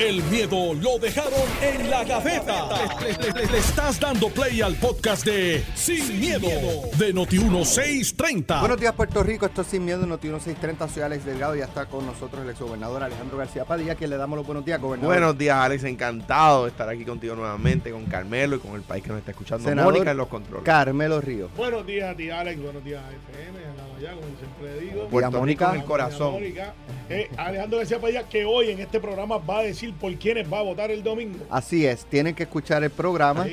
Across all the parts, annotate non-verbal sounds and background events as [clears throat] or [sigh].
El miedo lo dejaron en la gaveta. Le, le- le estás dando play al podcast de Sin, miedo, de Noti1630. Buenos días, Puerto Rico. Esto es Sin Miedo, Noti 1630. Soy Alex Delgado y ya está con nosotros el exgobernador Alejandro García Padilla, quien le damos los buenos días, gobernador. Buenos días, Alex. Encantado de estar aquí contigo nuevamente, con Carmelo y con el país que nos está escuchando. Senador Mónica en los controles. Carmelo Ríos. Buenos días a ti, Alex. Buenos días a FM. Andamos allá, como siempre digo. Buenos Puerto Mónica. Rico en el corazón. Mónica. Eh, Alejandro García Padilla, que hoy en este programa va a decir por quiénes va a votar el domingo. Así es, tienen que escuchar el programa. Sí.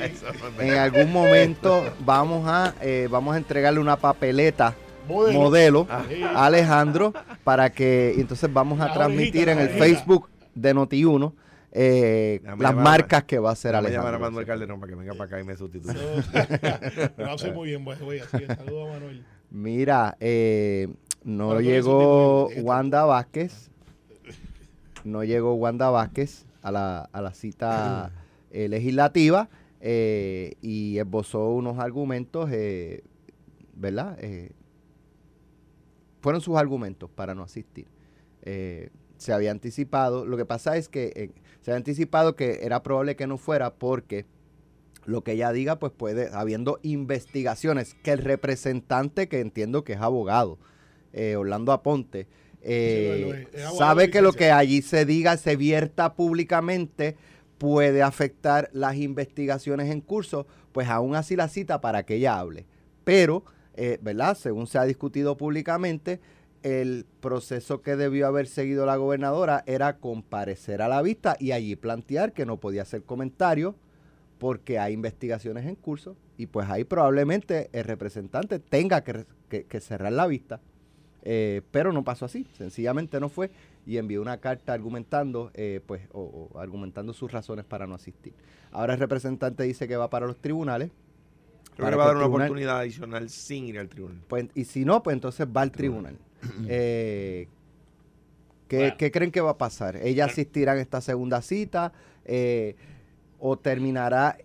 En algún momento vamos a, eh, vamos a entregarle una papeleta Modelo. Ah. A Alejandro para que y entonces vamos a La transmitir orejita, en el orejita. Facebook de Noti1 eh, Déjame las llamar- marcas que va a hacer Voy a llamar a Alejandro. Manuel Calderón para que venga para acá y me sustituya. Lo hace muy bien, pues, güey. Así saludos a Manuel. Mira, eh, no llegó. Wanda Vázquez. No llegó Wanda Vázquez a la, a la cita eh, legislativa eh, y esbozó unos argumentos, eh, ¿verdad? Fueron sus argumentos para no asistir. Se había anticipado, lo que pasa es que se había anticipado que era probable que no fuera porque lo que ella diga, pues puede, habiendo investigaciones, que el representante, que entiendo que es abogado, Orlando Aponte, eh, Sí, sabe que lo que allí se diga, se vierta públicamente, puede afectar las investigaciones en curso, pues aún así la cita para que ella hable. Pero, eh, ¿verdad? Según se ha discutido públicamente, el proceso que debió haber seguido la gobernadora era comparecer a la vista y allí plantear que no podía hacer comentarios porque hay investigaciones en curso y pues ahí probablemente el representante tenga que, re- que- que cerrar la vista. Eh, pero no pasó así, sencillamente no fue y envió una carta argumentando, eh, pues, o, o argumentando sus razones para no asistir. Ahora el representante dice que va para los tribunales. Creo para que va a dar una tribunal- oportunidad adicional sin ir al tribunal. pues, y si no, pues entonces va al tribunal. [clears throat] Eh, ¿qué, Bueno. qué creen que va a pasar? ¿Ella asistirá en esta segunda cita? Eh, ¿O terminará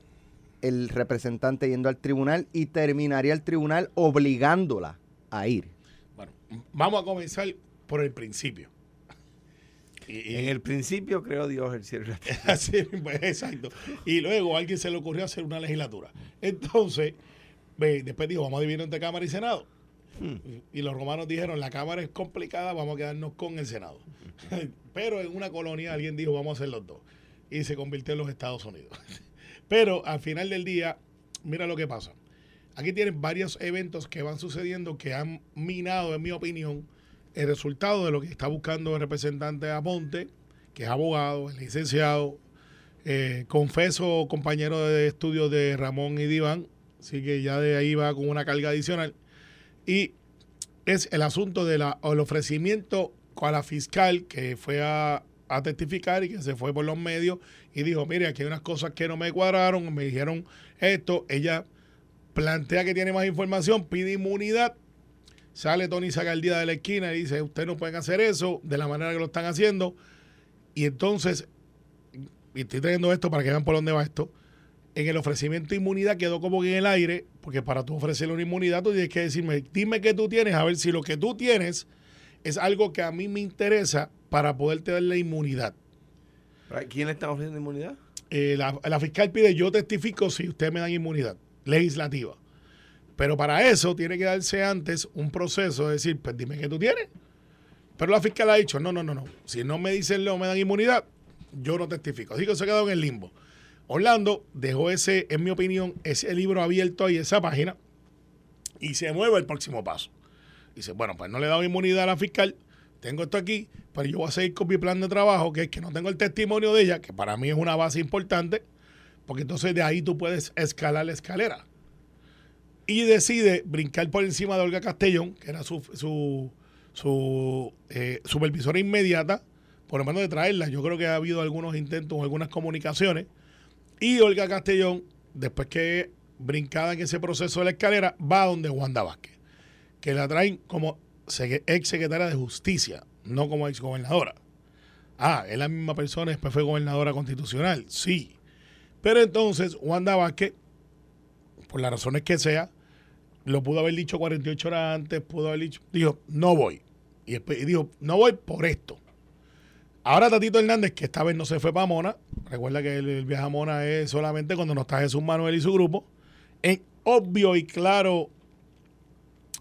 el representante yendo al tribunal y terminaría el tribunal obligándola a ir? Vamos a comenzar por el principio. Y, En el principio, creo Dios, el cielo y la tierra. [laughs] Así, pues, exacto. Y luego a alguien se le ocurrió hacer una legislatura. Entonces, después dijo, vamos a dividir entre Cámara y Senado. Y los romanos dijeron, la Cámara es complicada, vamos a quedarnos con el Senado. [laughs] Pero en una colonia alguien dijo, vamos a hacer los dos. Y se convirtió en los Estados Unidos. [laughs] Pero al final del día, mira lo que pasa. Aquí tienen varios eventos que van sucediendo que han minado, en mi opinión, el resultado de lo que está buscando el representante Aponte, que es abogado, es licenciado, eh, confeso compañero de estudios de Ramón y Diván, así que ya de ahí va con una carga adicional. Y es el asunto del ofrecimiento a la fiscal que fue a, a testificar y que se fue por los medios y dijo, mire, aquí hay unas cosas que no me cuadraron, me dijeron esto, ella plantea que tiene más información, pide inmunidad, sale Tony Sagaldía de la esquina y dice, ustedes no pueden hacer eso de la manera que lo están haciendo, y entonces, y estoy trayendo esto para que vean por dónde va esto, en el ofrecimiento de inmunidad quedó como que en el aire, porque para tú ofrecerle una inmunidad tú tienes que decirme, dime qué tú tienes, a ver si lo que tú tienes es algo que a mí me interesa para poderte dar la inmunidad. ¿Quién le está ofreciendo inmunidad? Eh, la, la fiscal pide, yo testifico si ustedes me dan inmunidad legislativa. Pero para eso tiene que darse antes un proceso de decir, pues dime qué tú tienes. Pero la fiscal ha dicho, no, no, no, no. Si no me dicen no me dan inmunidad, yo no testifico. Así que se ha quedado en el limbo. Orlando dejó ese, en mi opinión, ese libro abierto ahí, esa página, y se mueve el próximo paso. Dice, bueno, pues no le he dado inmunidad a la fiscal, tengo esto aquí, pero yo voy a seguir con mi plan de trabajo, que es que no tengo el testimonio de ella, que para mí es una base importante, porque entonces de ahí tú puedes escalar la escalera. Y decide brincar por encima de Olga Castellón, que era su, su, su eh, supervisora inmediata, por lo menos de traerla. Yo creo que ha habido algunos intentos, algunas comunicaciones. Y Olga Castellón, después que brincada en ese proceso de la escalera, va a donde Wanda Vázquez, que la traen como ex secretaria de Justicia, no como ex gobernadora. Ah, es la misma persona, después fue gobernadora constitucional, sí. Pero entonces Wanda Vázquez, por las razones que sea, lo pudo haber dicho 48 horas antes, pudo haber dicho, dijo, no voy. Y, dijo, no voy por esto. Ahora Tatito Hernández, que esta vez no se fue para Mona, recuerda que el, el viaje a Mona es solamente cuando no está Jesús Manuel y su grupo, en obvio y claro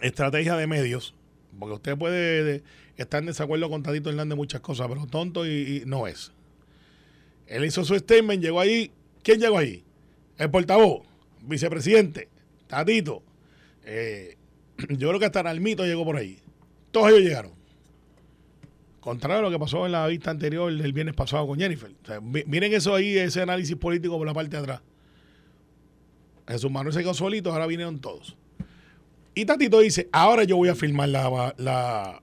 estrategia de medios, porque usted puede de- estar en desacuerdo con Tatito Hernández muchas cosas, pero tonto y no es. Él hizo su statement, llegó ahí. ¿Quién llegó ahí? El portavoz, vicepresidente, Tatito. eh, [clears throat] yo creo que hasta Nalmito llegó por ahí. Todos ellos llegaron. Contrario a lo que pasó en la vista anterior del viernes pasado con Jennifer. Miren eso ahí, ese análisis político por la parte de atrás. Jesús Manuel se quedó solito, ahora vinieron todos. Y Tatito dice, ahora yo voy a firmar la, la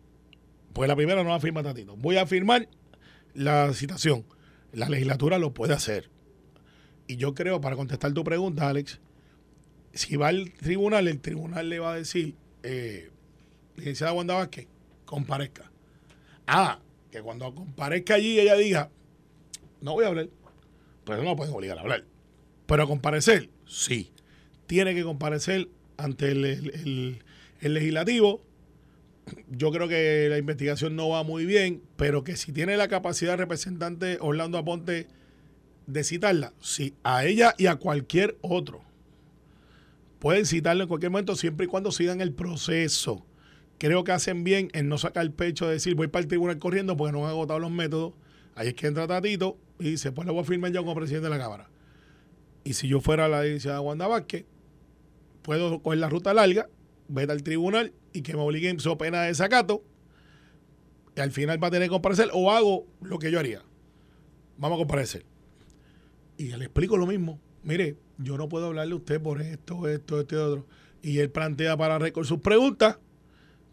pues la primera no la firma Tatito. Voy a firmar la citación. La legislatura lo puede hacer. Y yo creo, para contestar tu pregunta, Alex, si va al tribunal, el tribunal le va a decir, eh, licenciada Wanda Vázquez, comparezca. Ah, que cuando comparezca allí ella diga, no voy a hablar, pues no pueden obligar a hablar. Pero comparecer, sí. Tiene que comparecer ante el, el- legislativo. Yo creo que la investigación no va muy bien, pero que si tiene la capacidad representante Orlando Aponte de citarla, sí, a ella y a cualquier otro. Pueden citarlo en cualquier momento siempre y cuando sigan el proceso. Creo que hacen bien en no sacar el pecho de decir voy para el tribunal corriendo porque no han agotado los métodos. Ahí es que entra Tatito y dice, pues le voy a firmar yo como presidente de la Cámara. Y si yo fuera la licenciada Wanda Vázquez, puedo coger la ruta larga, vete al tribunal y que me obliguen su pena de desacato. Y al final va a tener que comparecer o hago lo que yo haría. Vamos a comparecer. Y le explico lo mismo. Mire, yo no puedo hablarle a usted por esto, esto, esto y otro. Y él plantea para récord sus preguntas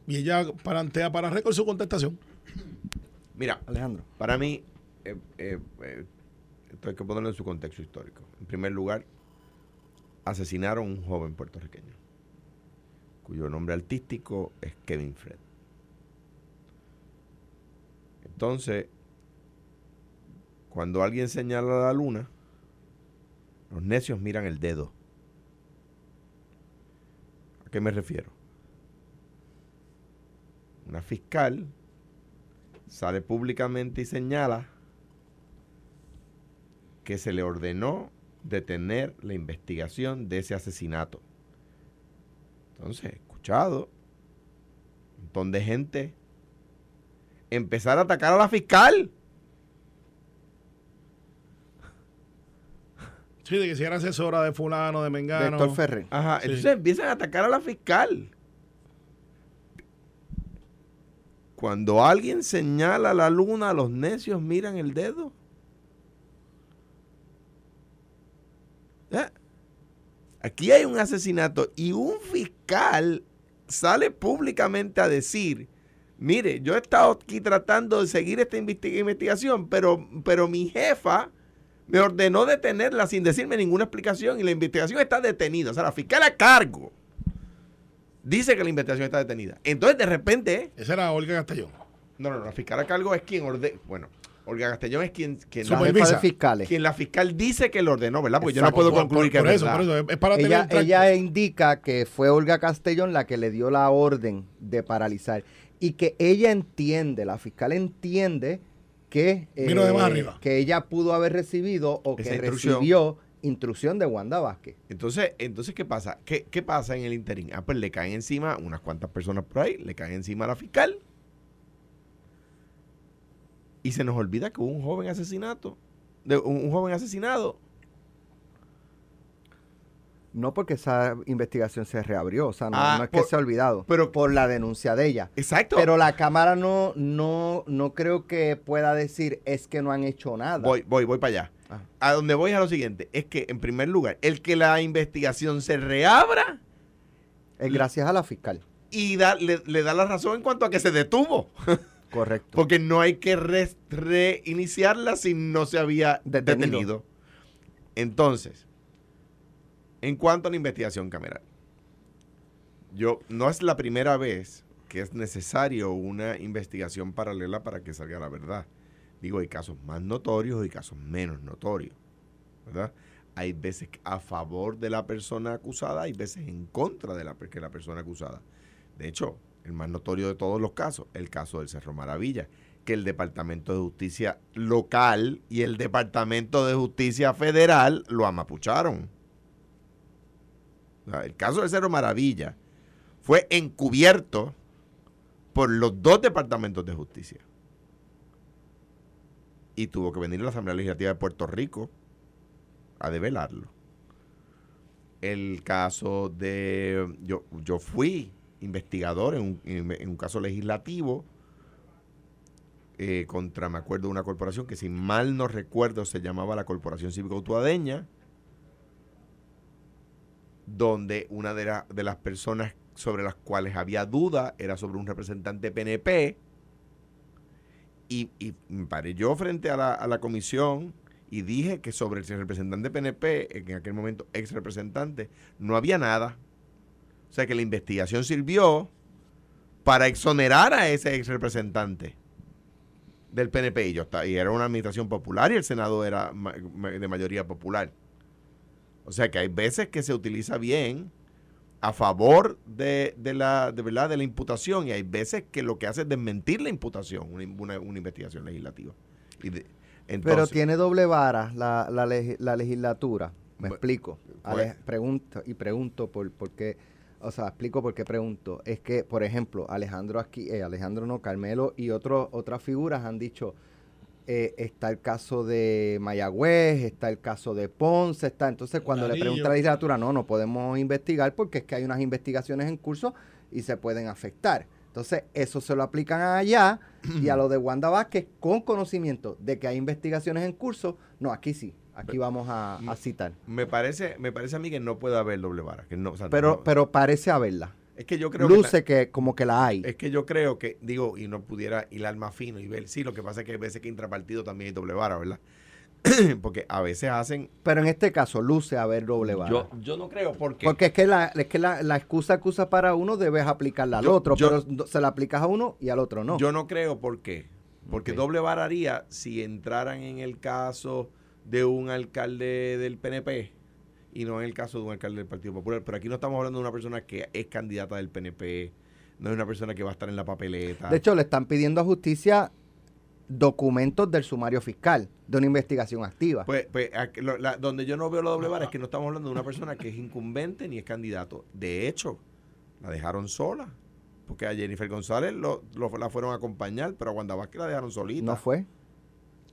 y ella plantea para récord su contestación. Mira, Alejandro. para mí, eh, eh, eh, esto hay que ponerlo en su contexto histórico. En primer lugar, asesinaron a un joven puertorriqueño, cuyo nombre artístico es Kevin Fred. Entonces, cuando alguien señala la luna, los necios miran el dedo. ¿A qué me refiero? Una fiscal sale públicamente y señala que se le ordenó detener la investigación de ese asesinato. Entonces, escuchado un montón de gente empezar a atacar a la fiscal. Sí, de que si era asesora de fulano, de mengano. Héctor Ferrer. Ajá, Sí. entonces empiezan a atacar a la fiscal. Cuando alguien señala la luna, los necios miran el dedo. ¿Eh? Aquí hay un asesinato y un fiscal sale públicamente a decir, mire, yo he estado aquí tratando de seguir esta investi- investigación, pero, pero mi jefa me ordenó detenerla sin decirme ninguna explicación y la investigación está detenida. O sea, la fiscal a cargo dice que la investigación está detenida. Entonces, de repente, Esa era Olga Castellón. no, no, no, la fiscal a cargo es quien ordena, bueno, Olga Castellón es quien, quien, La de fiscales. quien la fiscal dice que lo ordenó, ¿verdad? Porque yo no puedo concluir por- que por es eso, verdad. por eso, es para tener ella indica que fue Olga Castellón la que le dio la orden de paralizar y que ella entiende, la fiscal entiende que, eh, Miro de más arriba. que ella pudo haber recibido o Esa que instrucción. recibió instrucción de Wanda Vázquez. Entonces, entonces ¿qué pasa? ¿Qué, ¿Qué pasa en el interín? Ah, pues le caen encima unas cuantas personas por ahí, le caen encima a la fiscal. Y se nos olvida que hubo un joven asesinato, de un, un joven asesinado. No porque esa investigación se reabrió, o sea, no, Ah, no es que se ha olvidado, pero- por la denuncia de ella. Exacto. Pero la Cámara no, no, no creo que pueda decir es que no han hecho nada. Voy, voy, voy para allá. Ah. A donde voy es a lo siguiente, es que en primer lugar, el que la investigación se reabra Es gracias a la fiscal. y da- le, le da la razón en cuanto a que se detuvo. [laughs] Correcto. Porque no hay que re- reiniciarla si no se había Detenido. detenido. Entonces, en cuanto a la investigación cameral, yo no es la primera vez que es necesario una investigación paralela para que salga la verdad. Digo, hay casos más notorios y casos menos notorios, ¿verdad? Hay veces a favor de la persona acusada, hay veces en contra de la, la persona acusada. De hecho, el más notorio de todos los casos, el caso del Cerro Maravilla, que el Departamento de Justicia local y el Departamento de Justicia federal lo amapucharon. El caso del Cerro Maravilla fue encubierto por los dos departamentos de justicia. Y tuvo que venir la Asamblea Legislativa de Puerto Rico a develarlo. El caso de... Yo, yo fui investigador en un, en un caso legislativo eh, contra, me acuerdo, una corporación que si mal no recuerdo se llamaba la Corporación Cívico Utuadeña, donde una de, de las personas sobre las cuales había duda era sobre un representante PNP. Y, y me paré yo frente a la, a la comisión y dije que sobre el representante PNP, en aquel momento ex representante, no había nada. O sea que la investigación sirvió para exonerar a ese ex representante del PNP. Y, yo y era una administración popular y el Senado era de mayoría popular. O sea que hay veces que se utiliza bien a favor de, de la de verdad de la imputación y hay veces que lo que hace es desmentir la imputación, una, una- una investigación legislativa. Y de- Pero tiene doble vara la, la, legi- la legislatura. Me explico. pues- pregunto y pregunto por, por qué. O sea, explico por qué pregunto. Es que, por ejemplo, Alejandro aquí, eh, Alejandro no, Carmelo y otros otras figuras han dicho, eh, está el caso de Mayagüez, está el caso de Ponce, está. Entonces, cuando le pregunta a la legislatura, no, no podemos investigar porque es que hay unas investigaciones en curso y se pueden afectar. Entonces, eso se lo aplican allá [clears throat] y a lo de Wanda Vázquez con conocimiento de que hay investigaciones en curso. No, aquí sí, aquí vamos a, a citar. me parece me parece a mí que no puede haber doble vara, que no, o sea, Pero, no- pero parece haberla. Es que yo creo que la- Luce que como que la hay. Es que yo creo que, digo, y no pudiera hilar más fino y ver, sí, lo que pasa es que hay veces que intrapartido también hay doble vara, ¿verdad? [clears throat] Porque a veces hacen... Pero en este caso luce haber doble vara. Yo, yo no creo porque... Porque es que, la, es que la, la excusa que usa para uno debes aplicarla al Yo- otro, yo- pero se la aplicas a uno y al otro no. Yo no creo por qué. Porque Ok. doble vara haría si entraran en el caso de un alcalde del PNP y no en el caso de un alcalde del Partido Popular. Pero aquí no estamos hablando de una persona que es candidata del PNP, no es una persona que va a estar en la papeleta. de hecho, le están pidiendo a justicia documentos del sumario fiscal de una investigación activa. Pues, pues aquí lo- la- donde yo no veo la doble vara es que no estamos hablando de una persona que es incumbente ni es candidato. De hecho, la dejaron sola. Porque a Jennifer González lo, lo- la fueron a acompañar, pero a Wanda Vázquez la dejaron solita. no fue.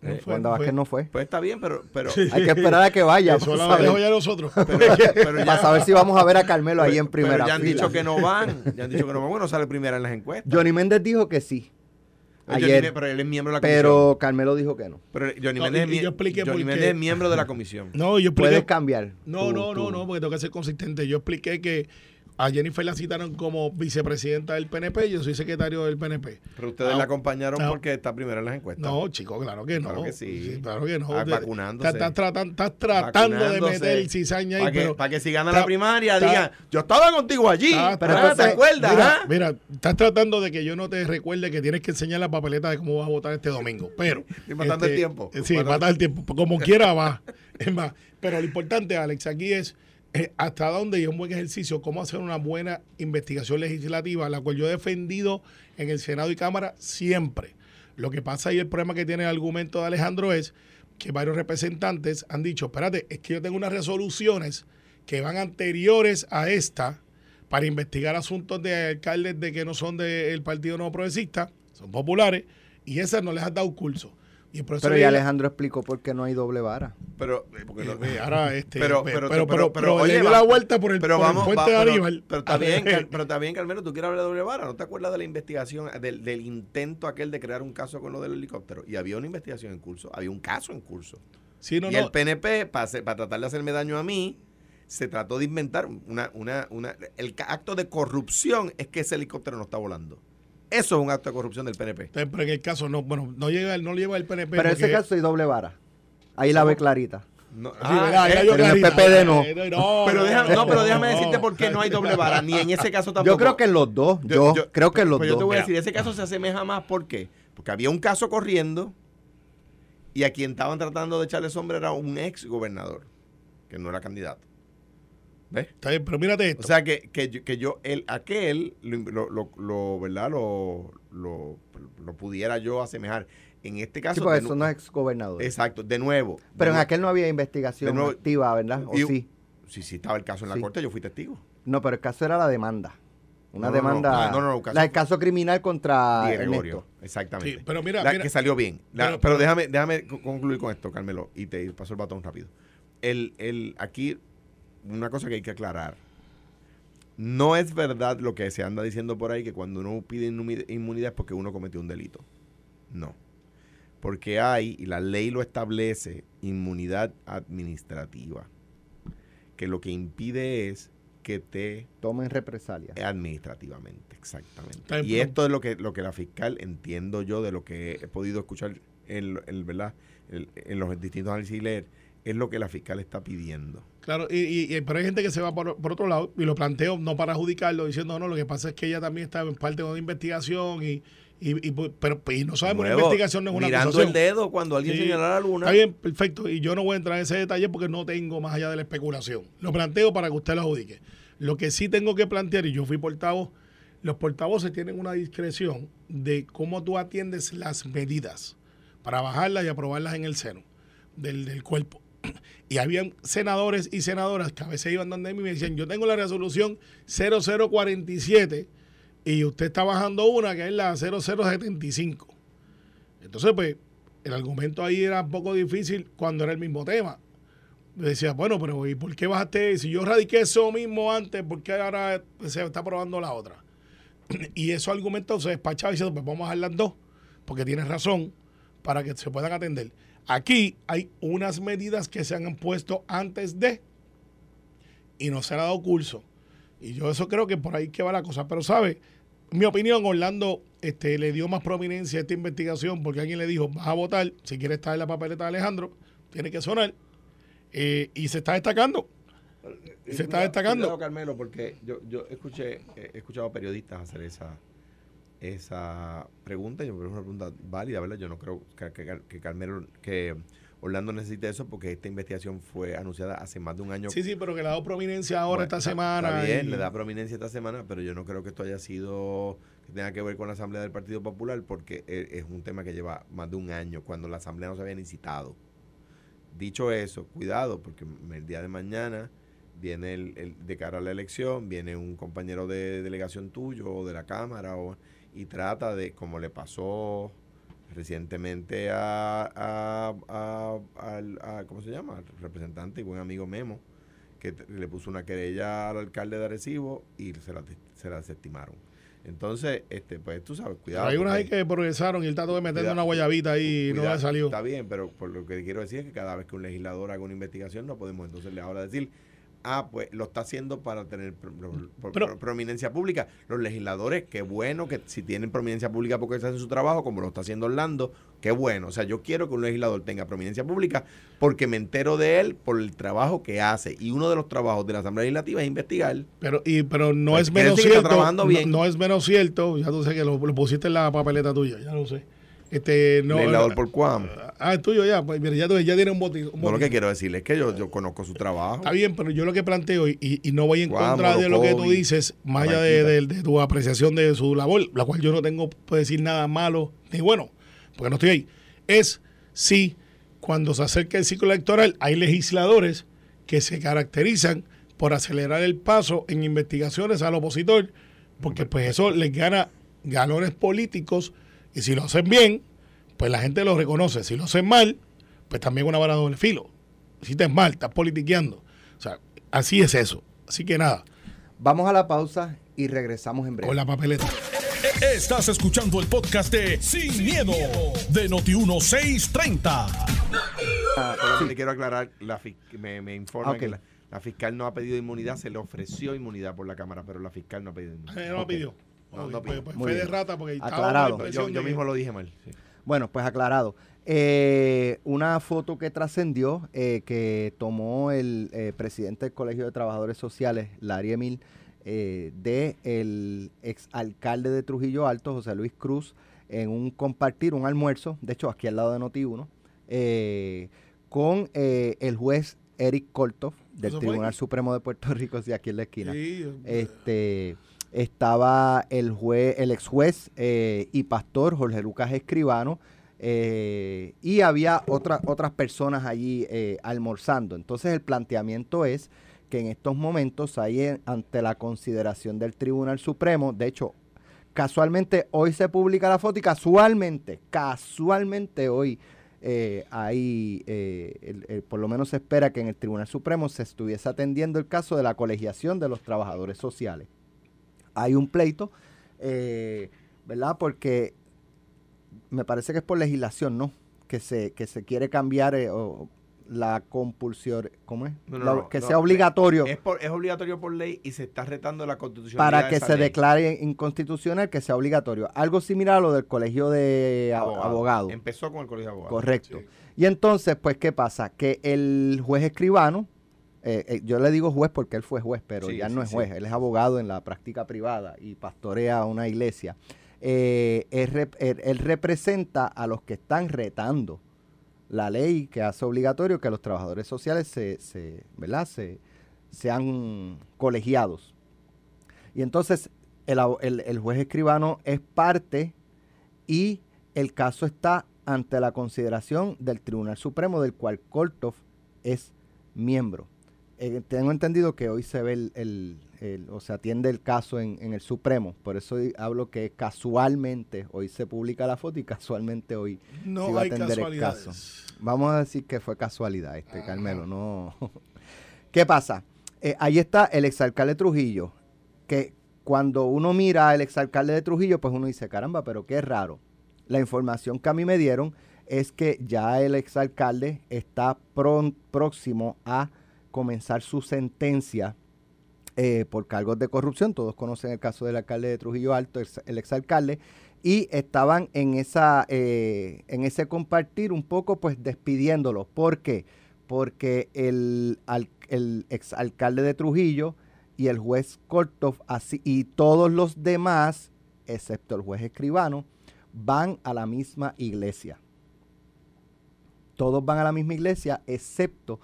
No Eh, fue, Wanda no Vázquez fue. no fue. Pues está bien, pero, pero, Hay que esperar a que vaya Eso para lo dejo saber, ya nosotros. pero, pero ya, para saber si vamos a ver a Carmelo ahí en pero primera ya han fila. dicho que no van. Ya han dicho que no van. Bueno, sale primera en las encuestas. Johnny Méndez dijo que sí, Johnny ayer, pero él es miembro de la comisión. pero Carmelo dijo que no. Pero Johnny No, Méndez, yo expliqué Johnny Méndez es miembro de la comisión. No, yo Puedes expliqué. cambiar. No, no, no, no, porque tengo que ser consistente. Yo expliqué que a Jennifer la citaron como vicepresidenta del PNP, yo soy secretario del PNP. Pero ustedes Ah, la acompañaron no. porque está primera en las encuestas. No, chico, claro que no. Claro que sí. claro que no. Ah, vacunándose. Estás, estás tratan- estás tratando de meter cizaña ahí, Para que, pero... pa' que si gana está- la primaria está- digan, yo estaba contigo allí. Ah, pero Ah, entonces- ¿Te acuerdas? Mira, ah? mira, estás tratando de que yo no te recuerde que tienes que enseñar la papeleta de cómo vas a votar este domingo. Pero. [laughs] Estoy matando el tiempo. eh, Sí, matar el tiempo. Como quiera va. Es más. Pero lo importante, Alex, aquí es eh, hasta dónde y un buen ejercicio, cómo hacer una buena investigación legislativa, la cual yo he defendido en el Senado y Cámara siempre. Lo que pasa y el problema que tiene el argumento de Alejandro es que varios representantes han dicho, espérate, es que yo tengo unas resoluciones que van anteriores a esta para investigar asuntos de alcaldes de que no son del Partido Nuevo Progresista, son populares, y esas no les han dado curso. Y por eso Pero ya Alejandro explicó por qué no hay doble vara. Pero, eh, porque lo- eh, ahora, [laughs] este, Pero- pero, pero- pero, pero- pero, pero, le oye, dio va- la vuelta por el, pero por el vamos, puente va- de pero, Aníbal. pero está bien, Car- [laughs] pero está bien, Carmelo, tú quieres hablar de doble vara, ¿no te acuerdas de la investigación, del, del intento aquel de crear un caso con lo del helicóptero? Y había una investigación en curso, había un caso en curso. Sí, no, y no, el PNP, para, para tratar de hacerme daño a mí, se trató de inventar una, una, una, el acto de corrupción es que ese helicóptero no está volando. Eso es un acto de corrupción del PNP. pero en el caso no, bueno, no llega, no lleva el PNP. Pero en ese caso hay doble vara. Ahí la ve clarita. No, Sí, ah, eh, yo pero el. PPD no. Eh, no, pero déjame, no, pero déjame no. decirte por qué no hay doble vara, ni en ese caso tampoco. Yo creo que en los dos. Yo, creo que en los pues dos. yo te voy a decir, ese caso se asemeja más, ¿por qué? Porque había un caso corriendo y a quien estaban tratando de echarle sombra era un ex gobernador, que no era candidato. ¿Ves? Está bien, pero mírate esto. O sea que, que, yo, que yo, el, aquel, lo, lo, lo, ¿verdad? Lo, lo, lo pudiera yo asemejar. En este caso. Sí, porque eso no es exgobernador. Exacto, de nuevo. de Pero en aquel no había investigación nuevo- activa, ¿verdad? ¿O y- sí? Sí, sí, estaba el caso en la Sí. corte, yo fui testigo. No, pero el caso era la demanda. Una No, no, no. demanda. No, no, caso- la- el caso criminal contra Di Gregorio, exactamente. Sí, pero mira, La- mira. que salió bien. La- Pero- pero pero- déjame, déjame co- concluir con esto, Carmelo, y te paso el batón rápido. El, el, aquí, una cosa que hay que aclarar. No es verdad lo que se anda diciendo por ahí, que cuando uno pide inmuni- inmunidad es porque uno cometió un delito. No. Porque hay, y la ley lo establece, inmunidad administrativa. Que lo que impide es que te Tomen represalia. administrativamente, exactamente. Y esto es lo que, lo que la fiscal, entiendo yo, de lo que he podido escuchar en, el, ¿verdad? En los distintos análisis y leer, es lo que la fiscal está pidiendo. Claro, y, y- pero hay gente que se va por, por otro lado y lo planteo no para adjudicarlo, diciendo, no, lo que pasa es que ella también está en parte de una investigación y, y, y, pues, pero y no sabemos, una investigación no es una mirando acusación. el dedo cuando alguien señala la luna. Está bien, perfecto. Y yo no voy a entrar en ese detalle porque no tengo más allá de la especulación. Lo planteo para que usted lo adjudique. Lo que sí tengo que plantear, y yo fui portavoz, los portavoces tienen una discreción de cómo tú atiendes las medidas para bajarlas y aprobarlas en el seno del, del cuerpo. [clears throat] Y habían senadores y senadoras que a veces iban donde mí y me decían, yo tengo la resolución 0047 y usted está bajando una que es la 0075. Entonces, pues, el argumento ahí era un poco difícil cuando era el mismo tema. Decía, bueno, pero ¿y por qué bajaste? Si yo radiqué eso mismo antes, ¿por qué ahora se está aprobando la otra? [clears throat] Y esos argumentos se despachaban diciendo, pues vamos a bajar las dos, porque tienes razón, para que se puedan atender. Aquí hay unas medidas que se han puesto antes de y no se le ha dado curso. Y yo eso creo que por ahí que va la cosa. Pero, ¿sabe? Mi opinión, Orlando este, le dio más prominencia a esta investigación porque alguien le dijo, vas a votar, si quieres estar en la papeleta de Alejandro, tiene que sonar. Eh, y se está destacando. Se está destacando. Cuidado, Carmelo, porque yo, yo escuché, he escuchado periodistas hacer esa esa pregunta, y me parece una pregunta válida, ¿verdad? Yo no creo que, que, que Carmelo, que Orlando necesite eso porque esta investigación fue anunciada hace más de un año. Sí, sí, pero que le ha dado prominencia ahora Bueno, esta está- semana. Está bien, y- le da prominencia esta semana, pero yo no creo que esto haya sido que tenga que ver con la Asamblea del Partido Popular porque e- es un tema que lleva más de un año cuando la Asamblea no se había ni citado. Dicho eso, cuidado, porque el día de mañana viene el, el- de cara a la elección, viene un compañero de delegación tuyo o de la Cámara o, y trata de, como le pasó recientemente a, a, a- al- a- ¿cómo se llama? Al representante y buen amigo Memo, que le puso una querella al alcalde de Arecibo y se la, se la desestimaron. Entonces, este, pues tú sabes, cuidado. Hay unas ahí que progresaron y él trató de meterle una guayabita ahí y no le salió. Está bien, pero por lo que quiero decir es que cada vez que un legislador haga una investigación no podemos entonces le ahora decir, ah, pues lo está haciendo para tener pro- pro- pro- Pero- prominencia pública. Los legisladores, qué bueno que si tienen prominencia pública porque están en su trabajo, como lo está haciendo Orlando, qué bueno. O sea, yo quiero que un legislador tenga prominencia pública porque me entero de él por el trabajo que hace. Y uno de los trabajos de la Asamblea Legislativa es investigar. Pero, y, pero no Pues es menos cierto. no- es menos cierto. Ya tú sé que lo, lo pusiste en la papeleta tuya. Ya lo sé. Este, no, legislador por Cuam. Ah, es tuyo ya. Pues mira, ya, tiene un botín. un No lo botín. que quiero decirle es que yo, yo conozco su trabajo. Está bien, pero yo lo que planteo, y, y- y no voy en contra de lo que tú dices, más allá de, Barranquita. de- de tu apreciación de su labor, la cual yo no tengo que decir nada malo ni bueno, porque no estoy ahí, es si cuando se acerca el ciclo electoral hay legisladores que se caracterizan por acelerar el paso en investigaciones al opositor, porque pues eso les gana galones políticos y si lo hacen bien, pues la gente lo reconoce. Si lo hacen mal, pues también una vara doble filo. Si estás mal, estás politiqueando. O sea, así es eso. Así que nada, Vamos a la pausa y regresamos en breve. con la papeleta. Estás escuchando el podcast de Sin, miedo, de Noti1630. Ah, Solo sí. le quiero aclarar, la me, me informa Ah, que la, la fiscal no ha pedido inmunidad, se le ofreció inmunidad por la Cámara, pero la fiscal no ha pedido inmunidad. Eh, no lo Ok. pidió. No, Ok, no pues, pues fue de rata porque estaba Aclarado. Yo, mismo lo dije mal. sí. Bueno, pues aclarado. Eh, una foto que trascendió, eh, que tomó el eh, presidente del Colegio de Trabajadores Sociales, Larry Emil, eh, de el exalcalde de Trujillo Alto, José Luis Cruz, en un compartir, un almuerzo, de hecho aquí al lado de Noti1, eh, con eh, el juez Eric Koltov, del ¿Eso fue Tribunal? Supremo de Puerto [laughs] Rico, sí, aquí en la esquina. Sí, Este estaba el juez, el ex juez eh, y pastor Jorge Lucas Escribano, eh, y había otras personas allí eh, almorzando. Entonces el planteamiento es que en estos momentos en- ante la consideración del Tribunal Supremo, de hecho, casualmente hoy se publica la foto y casualmente, casualmente hoy eh, por lo menos se espera que en el Tribunal Supremo se estuviese atendiendo el caso de la colegiación de los trabajadores sociales. Hay un pleito, eh, ¿verdad? Porque me parece que es por legislación, ¿no? Que se, que se quiere cambiar eh, o la compulsión, ¿cómo es? No, no, La- no, que no, sea obligatorio Es, por- es obligatorio por ley y se está retando la constitución. para que se declare inconstitucional, que sea obligatorio. Algo similar a lo del colegio de ab- abogados. Empezó con el colegio de abogados. Correcto. Sí. Y entonces, pues, ¿qué pasa? Que el juez escribano, eh, eh, yo le digo juez porque él fue juez, pero Sí, ya sí, no es sí. juez, él es abogado en la práctica privada y pastorea una iglesia. Eh, él, rep- él- él representa a los que están retando la ley que hace obligatorio que los trabajadores sociales se, se, ¿verdad? se, sean colegiados. Y entonces el- el juez escribano es parte y el caso está ante la consideración del Tribunal Supremo del cual Koltov es miembro. Eh, tengo entendido que hoy se ve el, el- el- o se atiende el caso en, en el Supremo, por eso hablo que casualmente hoy se publica la foto y casualmente hoy no se va a atender el caso. Vamos a decir que fue casualidad, este Carmelo, no. [laughs] ¿Qué pasa? Eh, ahí está el exalcalde Trujillo, que cuando uno mira al exalcalde de Trujillo, pues uno dice, caramba, pero qué raro. La información que a mí me dieron es que ya el exalcalde está próximo a comenzar su sentencia eh, por cargos de corrupción. Todos conocen el caso del alcalde de Trujillo Alto, el exalcalde, y estaban en esa eh, en ese compartir un poco pues despidiéndolo. ¿Por qué? Porque el, al- el exalcalde de Trujillo y el juez Kortov así, y todos los demás, excepto el juez escribano, van a la misma iglesia. Todos van a la misma iglesia, excepto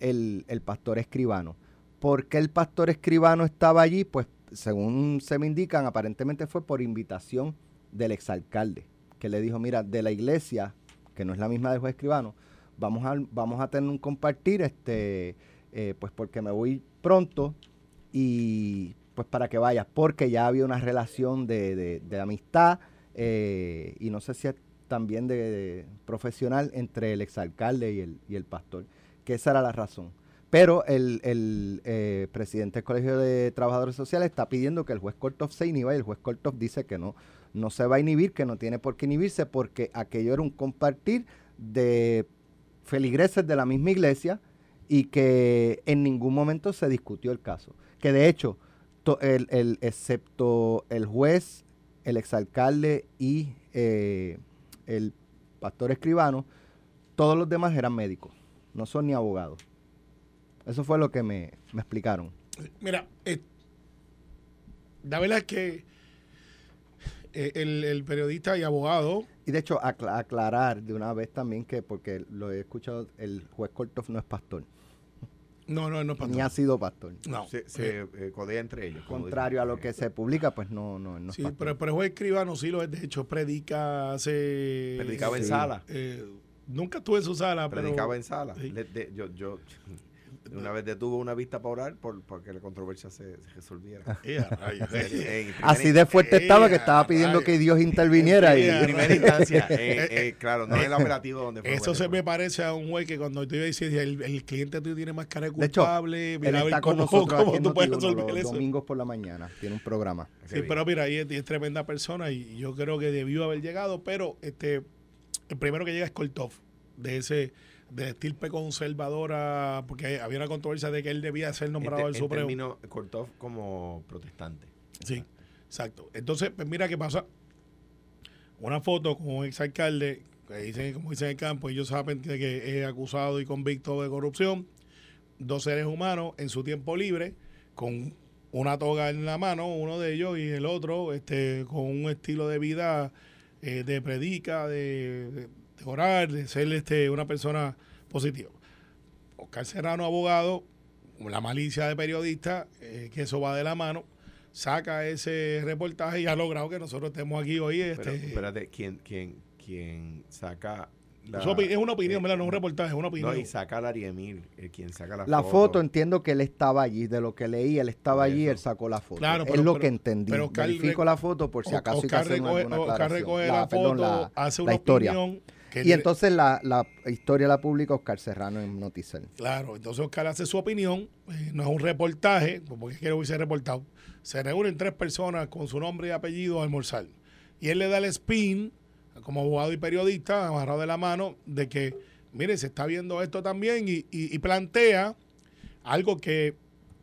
el, el pastor escribano. ¿Por qué el pastor escribano estaba allí? Pues según se me indican, aparentemente fue por invitación del exalcalde, que le dijo, mira, de la iglesia, que no es la misma del juez escribano, vamos a, vamos a tener un compartir, este, eh, pues porque me voy pronto y pues para que vayas, porque ya había una relación de, de- amistad eh, y no sé si también de, de profesional entre el exalcalde y el, y el pastor, que esa era la razón. Pero el, eh, presidente del Colegio de Trabajadores Sociales está pidiendo que el juez Kortov se inhiba y el juez Kortov dice que no, no se va a inhibir, que no tiene por qué inhibirse porque aquello era un compartir de feligreses de la misma iglesia y que en ningún momento se discutió el caso. Que de hecho, el- excepto el juez, el exalcalde y eh, el pastor escribano, todos los demás eran médicos, no son ni abogados. Eso fue lo que me, me explicaron. Mira, eh, la verdad es que eh, el, el periodista y abogado, Y de hecho, acla- aclarar de una vez también que, porque lo he escuchado, el juez Kortov no es pastor, no, no, no es ni pastor. ha sido pastor. No, Se, se, eh, codea entre ellos. Contrario a lo que se publica, pues no, no, no es sí, pastor. pero, pero el juez escribano sí lo es, de hecho, predica, hace... Predicaba en Sí. sala. Eh, nunca estuve en su sala, pero... Predicaba en sala. Sí. Le- de- yo, yo [laughs] una vez detuvo una vista para orar por, porque la controversia se, se resolviera. [laughs] Eh, a rayos. En- en Así de fuerte Eh, estaba que estaba pidiendo que Dios interviniera. y, Eh, En primera instancia, eh, eh, [laughs] claro, no en el operativo donde fue. Eso se me parece a un juez que cuando tú dices el, el cliente tuyo tiene más cara de hecho, culpable, él mira a ver está con cómo, nosotros cómo aquí en tú puedes Noti1 resolver los eso. domingos por la mañana. Tiene un programa. Sí, pero mira, es, y es tremenda persona y yo creo que debió haber llegado, pero este el primero que llega es Koltov, de ese de estirpe conservadora, porque había una controversia de que él debía ser nombrado en, al te- en Supremo. términos, Kortov como protestante. Sí, exacto. Entonces, pues mira qué pasa. Una foto con un exalcalde, que dicen, como dicen en el campo, ellos saben que es acusado y convicto de corrupción. Dos seres humanos en su tiempo libre, con una toga en la mano, uno de ellos, y el otro este, con un estilo de vida eh, de predica, de, de- de orar, de ser este, una persona positiva. Oscar Serrano, abogado, la malicia de periodista, eh, que eso va de la mano, saca ese reportaje y ha logrado que nosotros estemos aquí hoy. Pero, Este, espérate, ¿quién, quién, quién saca la, es, una opinión, eh, ¿verdad? No es un reportaje, es una opinión. No, y saca a Larry Emil, el quien saca la, La foto, entiendo que él estaba allí. De lo que leí, él estaba allí, eso. él sacó la foto. Claro, es pero- lo pero- que entendí. pero Oscar Verifico la foto por si acaso hay que Oscar hacer recoge, Oscar recoge La- la, perdón, foto, la- hace la una historia. opinión. que Y le- entonces la, la historia la publica Oscar Serrano en Noticel. Claro, entonces Oscar hace su opinión, eh, no es un reportaje, porque quiero hubiese reportado. Se reúnen tres personas con su nombre y apellido a almorzar. Y él le da el spin, como abogado y periodista, amarrado de la mano, de que, mire, se está viendo esto también y, y- y plantea algo que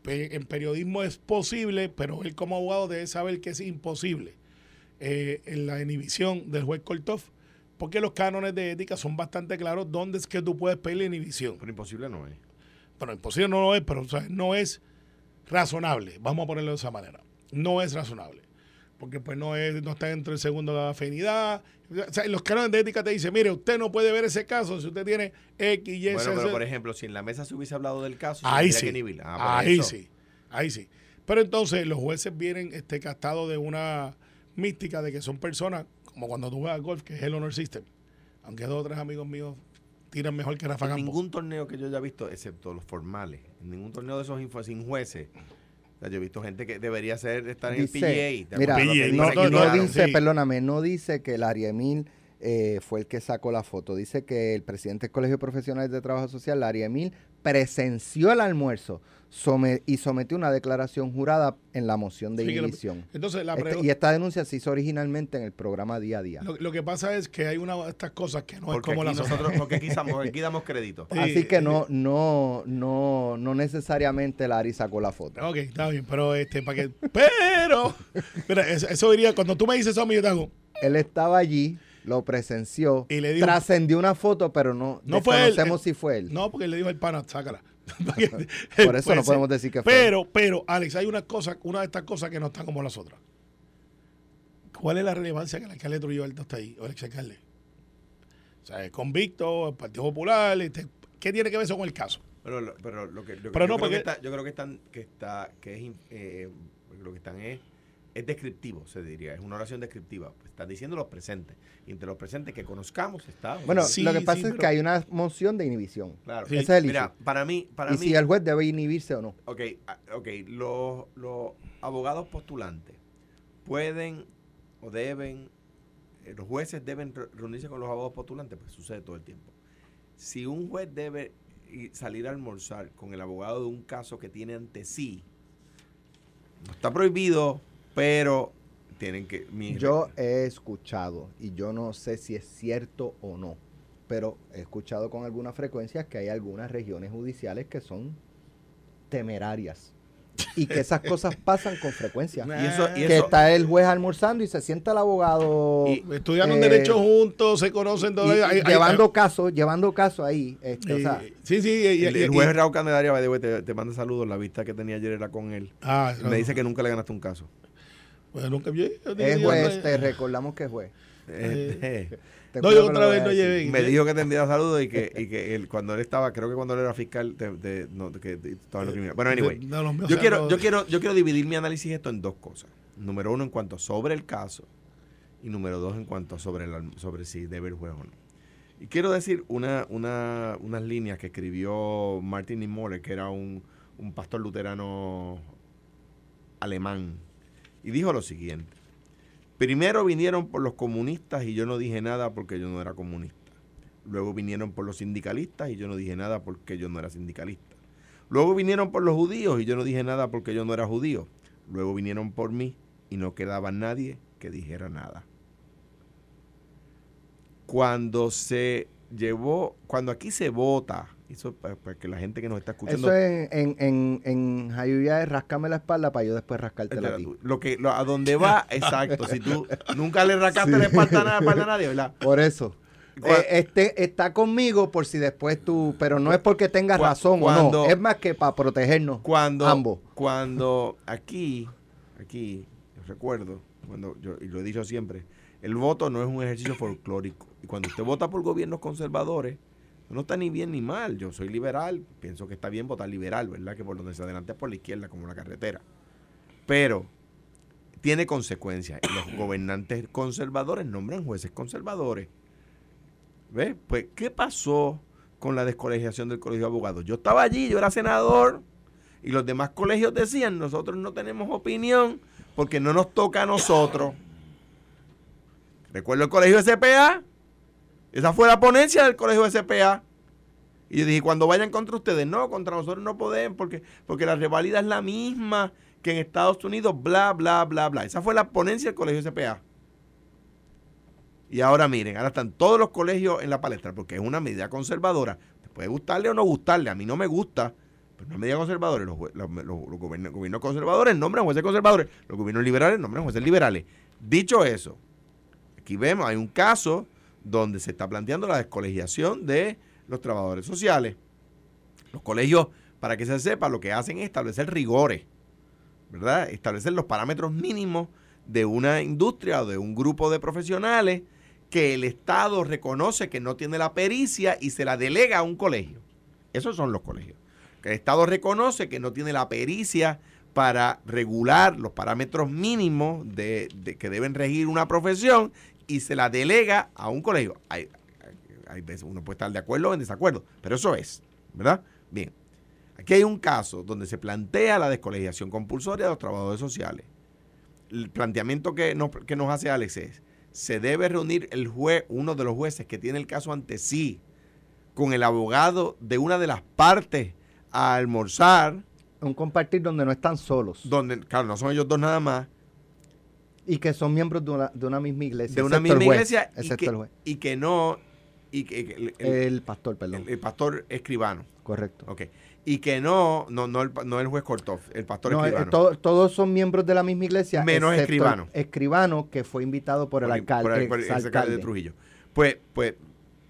en periodismo es posible, pero él como abogado debe saber que es imposible. eh, en la inhibición del juez Korthoff, porque los cánones de ética son bastante claros dónde es que tú puedes pedir la inhibición. Pero imposible no es. Bueno, imposible no lo es, pero o sea, no es razonable. Vamos a ponerlo de esa manera. No es razonable. Porque pues no es, no está dentro del segundo de la afinidad. O sea, los cánones de ética te dicen, mire, usted no puede ver ese caso si usted tiene X, Y, Bueno, pero Z". por ejemplo, si en la mesa se hubiese hablado del caso, Ahí sí. que. Ah, ahí eso. sí. Ahí sí. Pero entonces los jueces vienen este, castados de una mística de que son personas, como cuando tú juegas golf, que es el honor system. Aunque dos o tres amigos míos tiran mejor que Rafa En Campos. ningún torneo que yo haya visto, excepto los formales, en ningún torneo de esos info- sin jueces, yo he visto gente que debería ser estar en el PGA. ¿te mira, PGA, no, dice no, que no claro, dice, sí. perdóname, no dice que el Emil eh, fue el que sacó la foto. Dice que el presidente del Colegio de Profesionales de Trabajo Social, Larry Emil, presenció el almuerzo y sometió una declaración jurada en la moción de Sí, inhibición. Entonces la Este- y esta denuncia se hizo originalmente en el programa Día a Día. Lo, lo que pasa es que hay una de estas cosas que no Porque es como aquí las nosotros, porque aquí, damos- aquí damos [laughs] crédito. Sí, Así que no, no, no, no necesariamente Larry sacó la foto. Ok, está bien, pero este, para que. Pero, [laughs] mira, eso, eso diría, cuando tú me dices eso, a mí yo te hago. Él estaba allí, lo presenció, Y le dijo- trascendió una foto, pero no, No fue él, eh, si fue él. No, porque le dijo el pana, sácala. [laughs] Por eso no podemos decir que fue Pero, pero, Alex, hay una cosa, una de estas cosas que no está como las otras. ¿Cuál es la relevancia que el alcalde Trujillo Alto está ahí, o el exalcalde? O sea, es convicto, el Partido Popular, este, ¿qué tiene que ver eso con el caso? Pero, lo- pero lo que, lo que- Pero yo, no, creo que porque- está, yo creo que están que está que es eh, lo que están es es descriptivo se diría es una oración descriptiva pues están diciendo los presentes y entre los presentes que conozcamos está Bueno, Sí, lo que sí, pasa es pero- que hay una moción de inhibición. claro Sí. Ese es el mira issue. para mí para y mí si el juez debe inhibirse o no. Ok, ah, ok, los, los abogados postulantes pueden o deben, eh, los jueces deben re- reunirse con los abogados postulantes, pues sucede todo el tiempo. Si un juez debe salir a almorzar con el abogado de un caso que tiene ante sí, no está prohibido, pero tienen que... Yo he escuchado, y yo no sé si es cierto o no, pero he escuchado con alguna frecuencia que hay algunas regiones judiciales que son temerarias. Y que esas [laughs] cosas pasan con frecuencia. Y eso, y que eso- está el juez almorzando y se sienta el abogado Y- Estudiaron Eh, derecho juntos, se conocen y- todo. y hay- hay- llevando casos, llevando casos ahí. este, o eh, sea, sí, sí. y- el, y- el y- juez Raúl Candelaria, te manda saludos, la vista que tenía ayer era con él. Ah, Me dice que nunca le ganaste un caso. Bueno, nunca vi- yo es juez, te recordamos que es juez. Eh, [laughs] Ten No, yo otra vez no llevé. me dijo que te enviara saludos y que, y que él, cuando él estaba, creo que cuando él era fiscal, te- te- no, que lo. Bueno, anyway. No, Yo quiero, yo, quiero, yo quiero dividir mi análisis esto en dos cosas. Número uno, en cuanto sobre el caso. Y número dos, en cuanto sobre, el, alm- sobre si debe el juez o no. Y quiero decir una, una, unas líneas que escribió Martin Niemöller, que era un, un pastor luterano alemán. Y dijo lo siguiente. Primero vinieron por los comunistas y yo no dije nada porque yo no era comunista. Luego vinieron por los sindicalistas y yo no dije nada porque yo no era sindicalista. Luego vinieron por los judíos y yo no dije nada porque yo no era judío. Luego vinieron por mí y no quedaba nadie que dijera nada. Cuando se llevó, cuando aquí se vota, eso para, para que la gente que nos está escuchando Eso en, en, en, en Jayuya es rascame la espalda para yo después rascártela a ti. lo que lo- a donde va, [laughs] exacto. Si tú nunca le rascaste la espalda a, nadie, [laughs] ¿verdad? Por eso. Eh, este está conmigo por si después tú, pero no es porque tengas razón o cuando- no, es más que para protegernos Cuando, ambos. cuando aquí, aquí, recuerdo, cuando yo, y lo he dicho siempre, el voto no es un ejercicio folclórico. Y cuando usted vota por gobiernos conservadores, no está ni bien ni mal. Yo soy liberal, pienso que está bien votar liberal, ¿verdad? Que por donde se adelante es por la izquierda, como la carretera. Pero tiene consecuencias. Los [clears throat] gobernantes conservadores nombran jueces conservadores. ¿Ves? Pues, ¿qué pasó con la descolegiación del colegio de abogados? Yo estaba allí, yo era senador, y los demás colegios decían, nosotros no tenemos opinión porque no nos toca a nosotros. Recuerdo el colegio SPA, esa fue la ponencia del colegio SPA. Y yo dije, cuando vayan contra ustedes, no, contra nosotros no podemos, porque, porque la revalida es la misma que en Estados Unidos, bla, bla, bla, bla. Esa fue la ponencia del colegio SPA. Y ahora miren, ahora están todos los colegios en la palestra, porque es una medida conservadora. Puede gustarle o no gustarle, a mí no me gusta, pero una medida conservadora. Los, los gobiernos, conservadores nombran jueces conservadores, los gobiernos liberales nombran jueces liberales. Dicho eso, aquí vemos, hay un caso donde se está planteando la descolegiación de los trabajadores sociales. Los colegios, para que se sepa, lo que hacen es establecer rigores ¿verdad? Establecer los parámetros mínimos de una industria o de un grupo de profesionales que el Estado reconoce que no tiene la pericia y se la delega a un colegio. Esos son los colegios. Que el Estado reconoce que no tiene la pericia para regular los parámetros mínimos de, que deben regir una profesión y se la delega a un colegio. Hay, hay veces uno puede estar de acuerdo o en desacuerdo, pero eso es, ¿verdad? Bien. Aquí hay un caso donde se plantea la descolegiación compulsoria de los trabajadores sociales. El planteamiento que nos, que nos hace Alex es, se debe reunir el juez, uno de los jueces que tiene el caso ante sí, con el abogado de una de las partes a almorzar. Un compartir donde no están solos. Donde, claro, no son ellos dos nada más. Y que son miembros de una, de una misma iglesia. De una misma iglesia y que, y que, no... Y que, el, pastor, perdón. El, el, pastor escribano. Correcto. Ok y que no, no, no, el, no el juez Cortov, el pastor no, escribano. todos son miembros de la misma iglesia. Menos escribano. escribano que fue invitado por el alcalde. Por el, alcalde. de Trujillo. Pues, pues,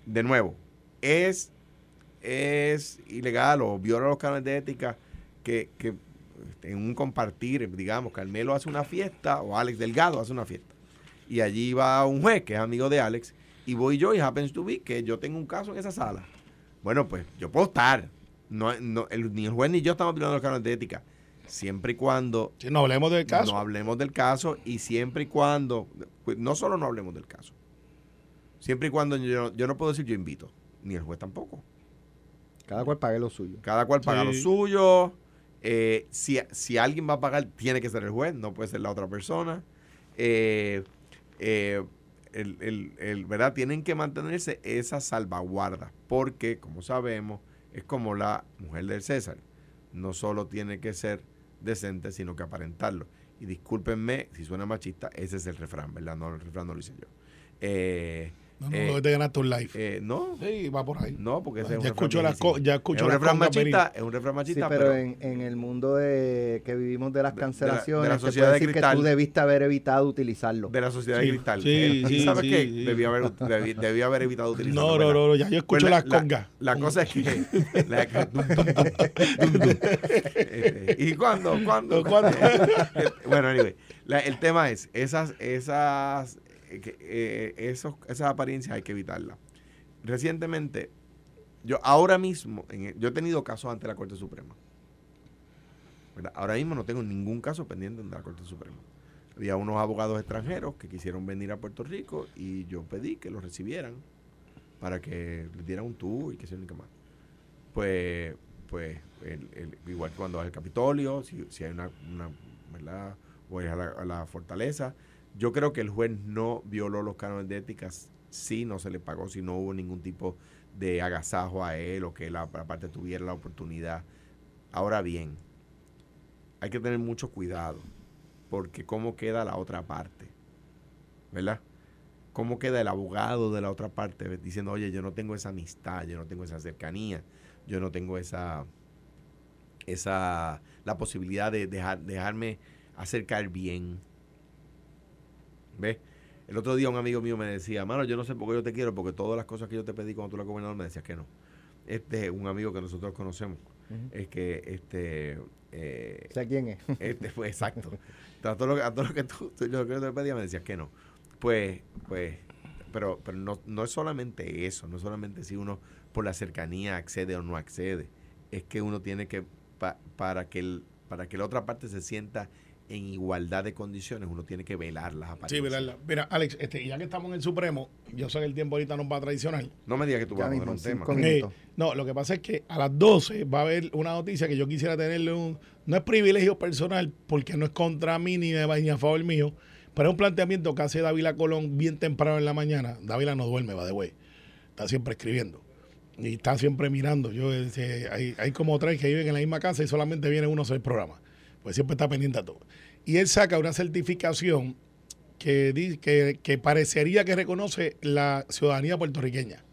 de nuevo, es, es ilegal o viola los cánones de ética que, que en un compartir, digamos, Carmelo hace una fiesta o Alex Delgado hace una fiesta. Y allí va un juez que es amigo de Alex y voy yo y happens to be que yo tengo un caso en esa sala. Bueno, pues yo puedo estar, no, no, el, ni el juez ni yo estamos violando los cánones de ética. Siempre y cuando. no hablemos del caso. No hablemos del caso y siempre y cuando. Pues, no solo no hablemos del caso. Siempre y cuando yo, yo no puedo decir yo invito. Ni el juez tampoco. Cada cual pague lo suyo. Cada cual paga lo suyo. Eh, si, si, alguien va a pagar, tiene que ser el juez, no puede ser la otra persona. Eh, eh, el, el, el, ¿verdad? Tienen que mantenerse esas salvaguardas, porque, como sabemos, es como la mujer del César. No solo tiene que ser decente, sino que aparentarlo. Y discúlpenme si suena machista, ese es el refrán, ¿verdad? No, el refrán no lo hice yo. Eh, no, no, eh, te ganaste un live. Eh, no. Sí, va por ahí. No, porque ese ya, escucho las ya escucho es un refrán machista, es un refrán machista. Sí, pero, en, en, el mundo de que vivimos de las cancelaciones, de la, sociedad de decir que tú debiste haber evitado utilizarlo. De la sociedad de cristal. Sí, sí, ¿Sabes sí, qué? sí. Debí, haber, debí, debí, haber evitado utilizarlo. No, no, no, no, ya yo escucho pues las congas. La, cosa es que... [laughs] la, ¿Y cuándo? ¿Cuándo? ¿Cuándo? [laughs] bueno, anyway, el tema es, esas, esas eh, eh, esas apariencias hay que evitarlas. Recientemente, yo ahora mismo, en, yo he tenido casos ante la Corte Suprema. Ahora mismo no tengo ningún caso pendiente ante la Corte Suprema. Había unos abogados extranjeros que quisieron venir a Puerto Rico y yo pedí que los recibieran para que les dieran un tour y que se ni más. Pues, pues igual cuando vas al Capitolio, si, si hay una, una ¿verdad? O es a la, a la fortaleza, yo creo que el juez no violó los cánones de ética si no se le pagó, si no hubo ningún tipo de agasajo a él o que la, parte tuviera la oportunidad. Ahora bien, hay que tener mucho cuidado porque cómo queda la otra parte, ¿verdad? ¿Cómo queda el abogado de la otra parte diciendo, oye, yo no tengo esa amistad, yo no tengo esa cercanía, yo no tengo esa, esa, la posibilidad de dejar, dejarme acercar bien? ¿Ves? El otro día un amigo mío me decía, mano, yo no sé por qué yo te quiero, porque todas las cosas que yo te pedí cuando tú eras gobernador me decías que no. Este es un amigo que nosotros conocemos. Es que, este... Eh, ¿Sé quién es? [laughs] Este fue exacto. a todo lo, a todo lo que tú, [laughs] lo que yo te pedía me decías que no. Pues, pues, pero, pero no, no es solamente eso, no es solamente si uno por la cercanía accede o no accede, es que uno tiene que, pa- para, que el, para que la otra parte se sienta en igualdad de condiciones, uno tiene que velar las Sí, apariencias. ¿verdad? Mira, Alex, este, ya que estamos en el Supremo, yo sé que el tiempo ahorita nos va a traicionar. No me digas que tú vas a poner un tema. Eh, no, lo que pasa es que a las 12 va a haber una noticia que yo quisiera tenerle un... No es privilegio personal, porque no es contra mí ni, de, ni a favor mío, pero es un planteamiento que hace Dávila Colón bien temprano en la mañana. Dávila no duerme, va de güey. Está siempre escribiendo. Y está siempre mirando. Yo este, hay, hay como tres que viven en la misma casa y solamente viene uno a hacer el programa. Pues siempre está pendiente a todo. Y él saca una certificación que, que, que parecería que reconoce la ciudadanía puertorriqueña.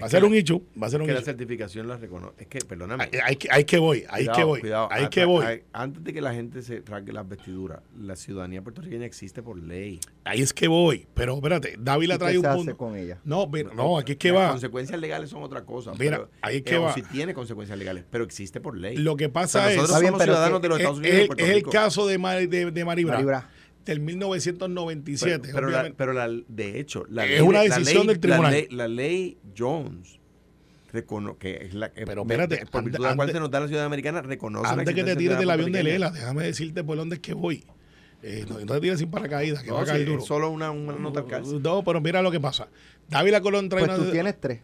Va a ser un hecho, va a ser un que la certificación la reconoce. Es que, perdóname. Ahí, ahí que- ahí que voy, ahí Cuidado, que voy, cuidado. ahí Ah, que voy. Antes de que la gente se rasgue las vestiduras, la ciudadanía puertorriqueña existe por ley. Ahí es que voy. Pero espérate, Dávila ¿Y qué trae un se hace punto. con ella? No, pero, no, aquí es que Las va. consecuencias legales son otra cosa. Mira, pero- ahí es que eh, va. Si tiene consecuencias legales, pero existe por ley. Lo que O sea, pasa es, nosotros somos ciudadanos que de los es, Estados Unidos es- Puerto es el caso de, de, de Maribra, Maribra. Del 1997. Pero, pero la, pero la- de hecho, la Es ley, una la decisión ley- del tribunal. La ley, la ley Jones, recono, que es la eh, Pero espérate, por virtud de la cual se nos da la ciudadanía americana, reconoce la Antes que te tires de del la avión de. Lela, déjame decirte por dónde es que voy. Eh, no, no te tires sin paracaídas, que va No, a caer sí, duro. solo una, una nota al calce. No, pero mira lo que pasa. Dávila Colón trae Pues una. tú tienes tres.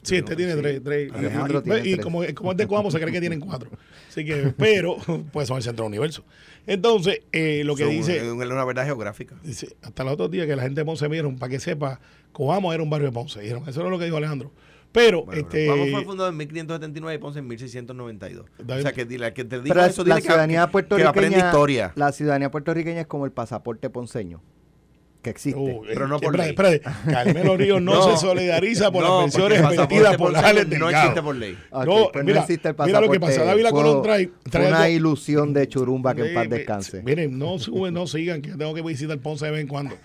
Sí, este tiene Sí. tres. tres. Alejandro y, tiene y tres. como, como es de Cuamo, se cree que tienen cuatro. Así que, [laughs] pero, pues son el centro del universo. Entonces, eh, lo que Son dice. una, una verdad geográfica. Dice, hasta los otros días que la gente de Ponce vieron, para que sepa, Coamo era un barrio de Ponce. Dijeron, eso es lo que dijo Alejandro. Pero, Bueno, este. Vamos fue fundado en 1579 y Ponce en 1692. David- O sea, que dile que te diga Pero eso, la que- ciudadanía que, que aprende puertorriqueña, historia. la ciudadanía puertorriqueña es como el pasaporte ponceño, que existe. Uh, pero no por ley. espérate. Carmelo [laughs] Ríos no, No. se solidariza por No, las pensiones emitidas por Alex No Delgado. existe por ley. Ok, No, pues mira, no existe el mira pasaporte. lo que pasa, Dávila Colón trae- una algo- ilusión de churumba que en paz descanse. Miren, no [laughs] suben, no sigan, que tengo que visitar Ponce de vez en cuando.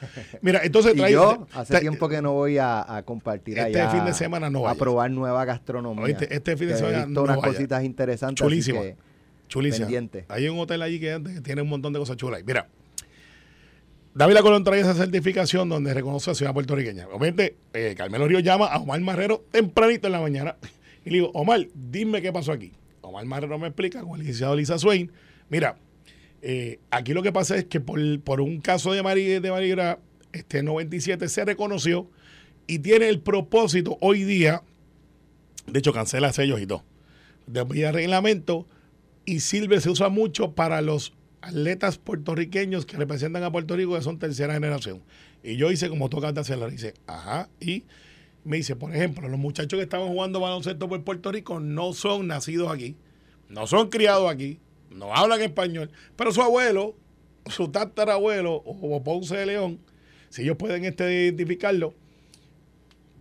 Mira, entonces Y trae. yo hace trae- tiempo que no voy a, a compartir Este allá. fin de semana no A vayas. probar nueva gastronomía. Este fin de semana no unas vayas. cositas interesantes. así Chulísima. que- Chulísima. pendiente. Hay un hotel allí que, antes que tiene un montón de cosas chulas. Mira, Dávila Colón trae esa certificación donde reconoce a Ciudad Puertorriqueña. Obviamente, eh, Carmelo Río llama a Omar Marrero tempranito en la mañana y le digo, Omar, dime qué pasó aquí. Omar Marrero me explica con el licenciado Lisa Swain. Mira, eh, aquí lo que pasa es que por, un caso de Mari, de Maribra, este 97 se reconoció y tiene el propósito hoy día, de hecho cancela sellos y todo, de reglamento y sirve, se usa mucho para los atletas puertorriqueños que representan a Puerto Rico que son tercera generación. Y yo hice como toca de hacerlo. Dice, ajá, y me dice, por ejemplo, los muchachos que estaban jugando baloncesto por Puerto Rico no son nacidos aquí, no son criados aquí, no hablan español, pero su abuelo, su tatarabuelo o Ponce de León, si ellos pueden este, identificarlo,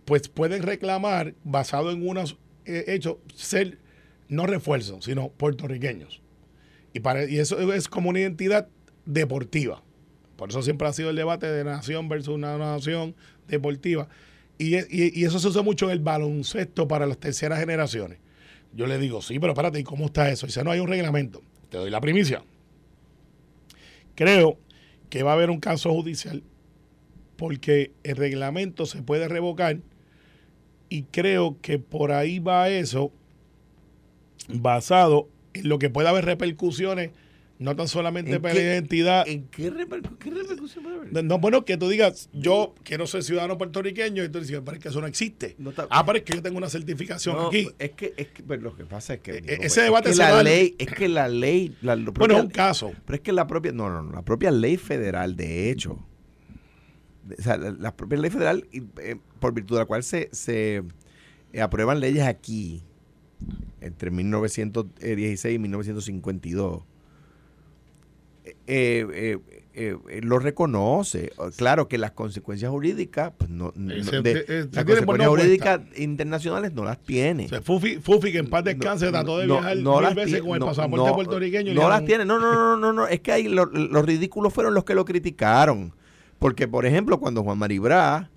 pues pueden reclamar, basado en unos eh, hechos, ser no refuerzos, sino puertorriqueños. Y, para, y eso es como una identidad deportiva. Por eso siempre ha sido el debate de nación versus una nación deportiva. Y, y- y eso se usa mucho en el baloncesto para las terceras generaciones. Yo le digo, sí, pero espérate, ¿y cómo está eso? Dice, no hay un reglamento. Te doy la primicia. Creo que va a haber un caso judicial porque el reglamento se puede revocar y creo que por ahí va eso basado en lo que puede haber repercusiones, no tan solamente ¿En para qué- la identidad. ¿En qué, repercu- qué repercusión puede haber? No, bueno, que tú digas, yo quiero ser ciudadano puertorriqueño, y tú dices, pero es que eso no existe. No está- ah, pero es que yo tengo una certificación No, aquí. Es que, es que pero lo que pasa es que. E- digo, ese es debate que se la ley, es que la ley, la, Bueno, es un caso. Pero es que la propia, no, no, no, la propia ley federal, de hecho, o sea, la, la propia ley federal, eh, por virtud de la cual se, se eh, aprueban leyes aquí, entre 1916 y 1952, eh, eh, eh, eh, lo reconoce. Claro que las consecuencias jurídicas, pues no, no- Eh, se- de- se las consecuencias jurídicas internacionales no las tiene. O sea, Fufi, Fufi, que en paz descanse, trató de No, viajar no mil veces con el no, pasaporte no, puertorriqueño. No las tiene. No, no, no, no, no. Es que ahí lo- los ridículos fueron los que lo criticaron. Porque, por ejemplo, cuando Juan Maribra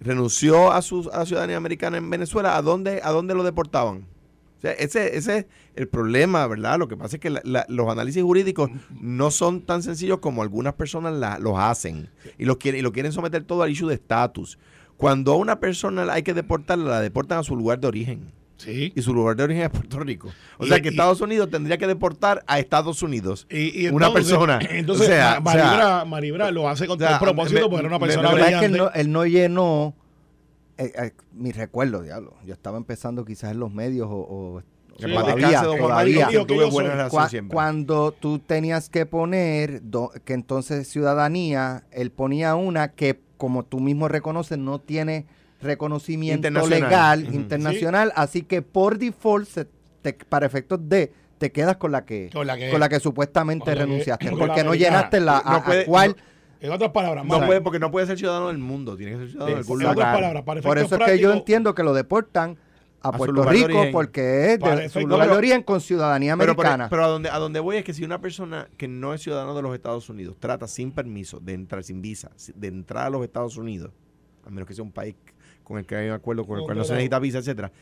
renunció a su a ciudadanía americana en Venezuela, ¿a dónde, a dónde lo deportaban? O sea, ese, ese es el problema, ¿verdad? Lo que pasa es que la- los análisis jurídicos no son tan sencillos como algunas personas la- los hacen y, los quieren, y lo quieren someter todo al issue de estatus. Cuando a una persona hay que deportarla, la deportan a su lugar de origen. Sí. Y su lugar de origen es Puerto Rico. O Y- sea que y- Estados Unidos tendría que deportar a Estados Unidos. Y, y una persona. Entonces, O sea, Ma- o sea, Maribra, Maribra lo hace con o sea, todo el propósito porque era una persona La verdad es que él no, él no llenó eh, eh, mi recuerdo, diablo. Yo estaba empezando quizás en los medios o, o Que Sí, todavía, todavía. Cuando tú tenías que poner do- que entonces ciudadanía, él ponía una que como tú mismo reconoces no tiene reconocimiento Internacional. legal internacional, así que por default se te- para efectos de te quedas con la que Con la que- con la que supuestamente con la que- renunciaste, porque no llenaste la No a- a puede- cuál En otras palabras, No puede, porque no puede ser ciudadano del mundo, tiene que ser ciudadano de algún en otras lugar. palabras, para Por eso es que yo entiendo que lo deportan a, Puerto Rico porque es de su lugar de origen con ciudadanía Pero, pero, americana. pero a, donde, a donde voy es que si una persona que no es ciudadano de los Estados Unidos trata sin permiso de entrar, sin visa, de entrar a los Estados Unidos, a menos que sea un país con el que hay un acuerdo con el No, cual no se necesita visa, etcétera,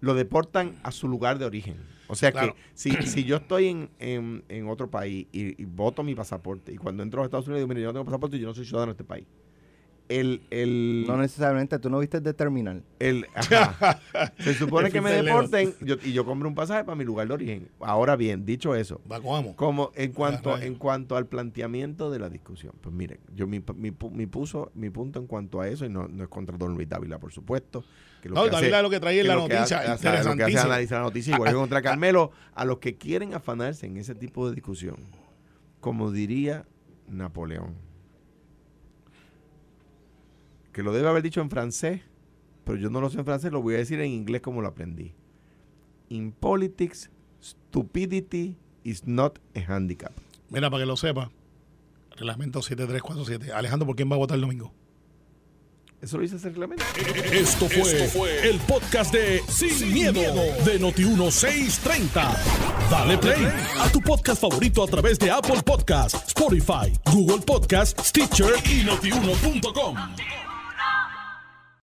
lo deportan a su lugar de origen. O sea Claro. que si, si yo estoy en, en- en otro país y, y voto mi pasaporte y cuando entro a los Estados Unidos digo, mire, yo no tengo pasaporte y yo no soy ciudadano de este país. El, el, no necesariamente, tú no viste de terminal. el, [laughs] ajá. Se supone que me deporten yo- y yo compro un pasaje para mi lugar de origen. Ahora bien, dicho eso, como en cuanto en cuanto al planteamiento de la discusión, pues mire, yo mi, mi, mi puso mi punto en cuanto a eso y no, no es contra Don Luis Dávila, por supuesto. Que No, que Dávila lo que trae es que la lo que noticia, hace- hace- lo que hace analizar la noticia igual que [laughs] contra Carmelo, a los que quieren afanarse en ese tipo de discusión, como diría Napoleón, que lo debe haber dicho en francés, pero yo no lo sé en francés, lo voy a decir en inglés como lo aprendí. In politics, stupidity is not a handicap. Mira, para que lo sepa, reglamento 7347. Alejandro, ¿por quién va a votar el domingo? Eso lo dice ese reglamento. Esto fue, el podcast de Sin, miedo, de Noti1630. Dale play a tu podcast favorito a través de Apple Podcasts, Spotify, Google Podcasts, Stitcher y notiuno.com.